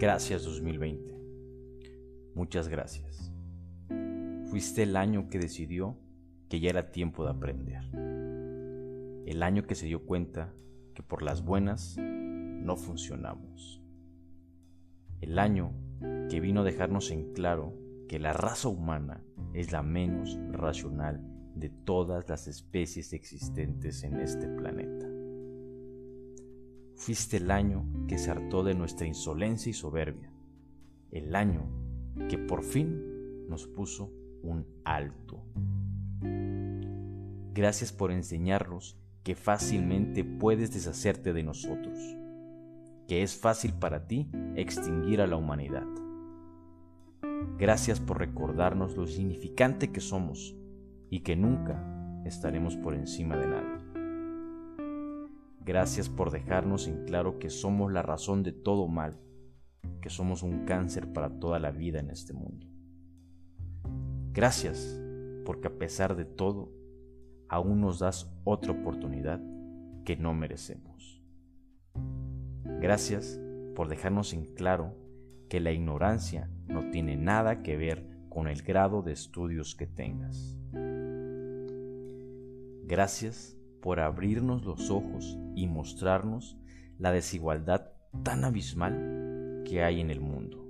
Gracias 2020. Muchas gracias. Fuiste el año que decidió que ya era tiempo de aprender. El año que se dio cuenta que por las buenas no funcionamos. El año que vino a dejarnos en claro que la raza humana es la menos racional de todas las especies existentes en este planeta. Fuiste el año que se hartó de nuestra insolencia y soberbia, el año que por fin nos puso un alto. Gracias por enseñarnos que fácilmente puedes deshacerte de nosotros, que es fácil para ti extinguir a la humanidad. Gracias por recordarnos lo significante que somos y que nunca estaremos por encima de nadie. Gracias por dejarnos en claro que somos la razón de todo mal, que somos un cáncer para toda la vida en este mundo. Gracias porque a pesar de todo, aún nos das otra oportunidad que no merecemos. Gracias por dejarnos en claro que la ignorancia no tiene nada que ver con el grado de estudios que tengas. Gracias por abrirnos los ojos y mostrarnos la desigualdad tan abismal que hay en el mundo.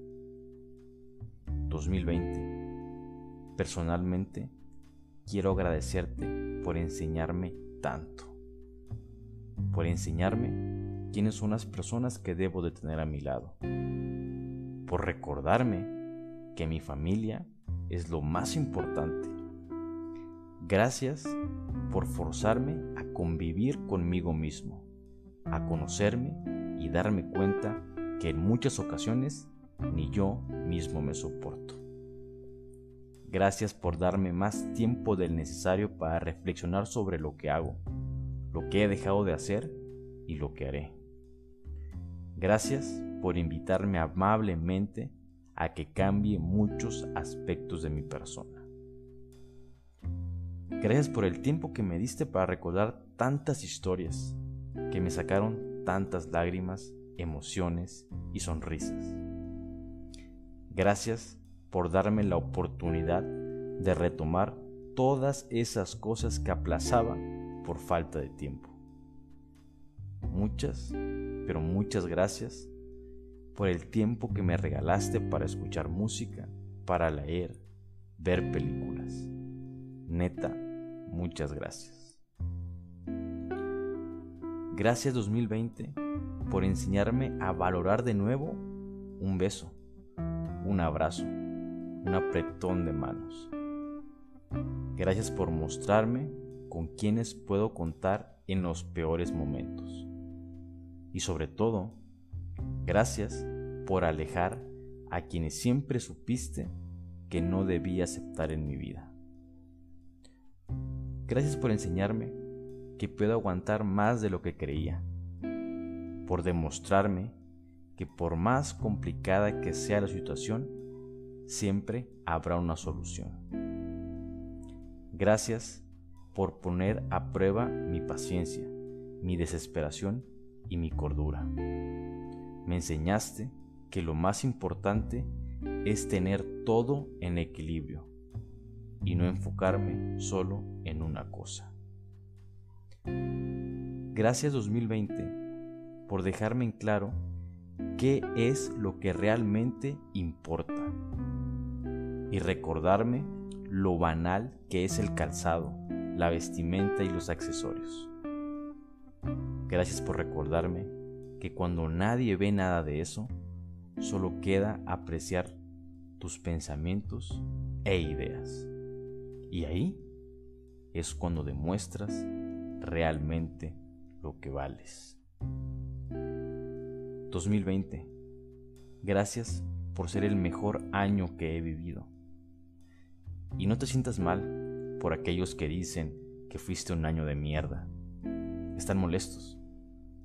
2020. Personalmente, quiero agradecerte por enseñarme tanto, por enseñarme quiénes son las personas que debo de tener a mi lado, por recordarme que mi familia es lo más importante Gracias por forzarme convivir conmigo mismo, a conocerme y darme cuenta que en muchas ocasiones ni yo mismo me soporto. Gracias por darme más tiempo del necesario para reflexionar sobre lo que hago, lo que he dejado de hacer y lo que haré. Gracias por invitarme amablemente a que cambie muchos aspectos de mi persona. Gracias por el tiempo que me diste para recordar tantas historias que me sacaron tantas lágrimas, emociones y sonrisas. Gracias por darme la oportunidad de retomar todas esas cosas que aplazaba por falta de tiempo. Muchas, pero muchas gracias por el tiempo que me regalaste para escuchar música, para leer, ver películas. Neta, Muchas gracias. Gracias 2020 por enseñarme a valorar de nuevo un beso, un abrazo, un apretón de manos. Gracias por mostrarme con quienes puedo contar en los peores momentos. Y sobre todo, gracias por alejar a quienes siempre supiste que no debía aceptar en mi vida. Gracias por enseñarme que puedo aguantar más de lo que creía, por demostrarme que por más complicada que sea la situación, siempre habrá una solución. Gracias por poner a prueba mi paciencia, mi desesperación y mi cordura. Me enseñaste que lo más importante es tener todo en equilibrio y no enfocarme solo en una cosa. Gracias 2020 por dejarme en claro qué es lo que realmente importa y recordarme lo banal que es el calzado, la vestimenta y los accesorios. Gracias por recordarme que cuando nadie ve nada de eso, solo queda apreciar tus pensamientos e ideas. Y ahí es cuando demuestras realmente lo que vales. 2020. Gracias por ser el mejor año que he vivido. Y no te sientas mal por aquellos que dicen que fuiste un año de mierda. Están molestos.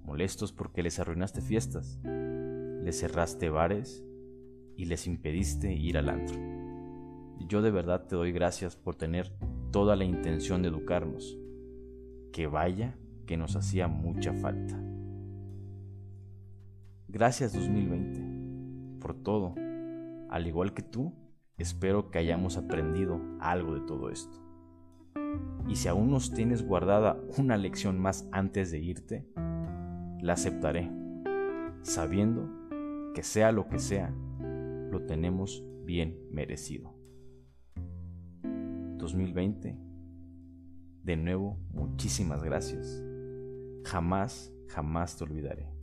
Molestos porque les arruinaste fiestas, les cerraste bares y les impediste ir al antro. Yo de verdad te doy gracias por tener toda la intención de educarnos. Que vaya que nos hacía mucha falta. Gracias 2020 por todo. Al igual que tú, espero que hayamos aprendido algo de todo esto. Y si aún nos tienes guardada una lección más antes de irte, la aceptaré, sabiendo que sea lo que sea, lo tenemos bien merecido. 2020, de nuevo, muchísimas gracias. Jamás, jamás te olvidaré.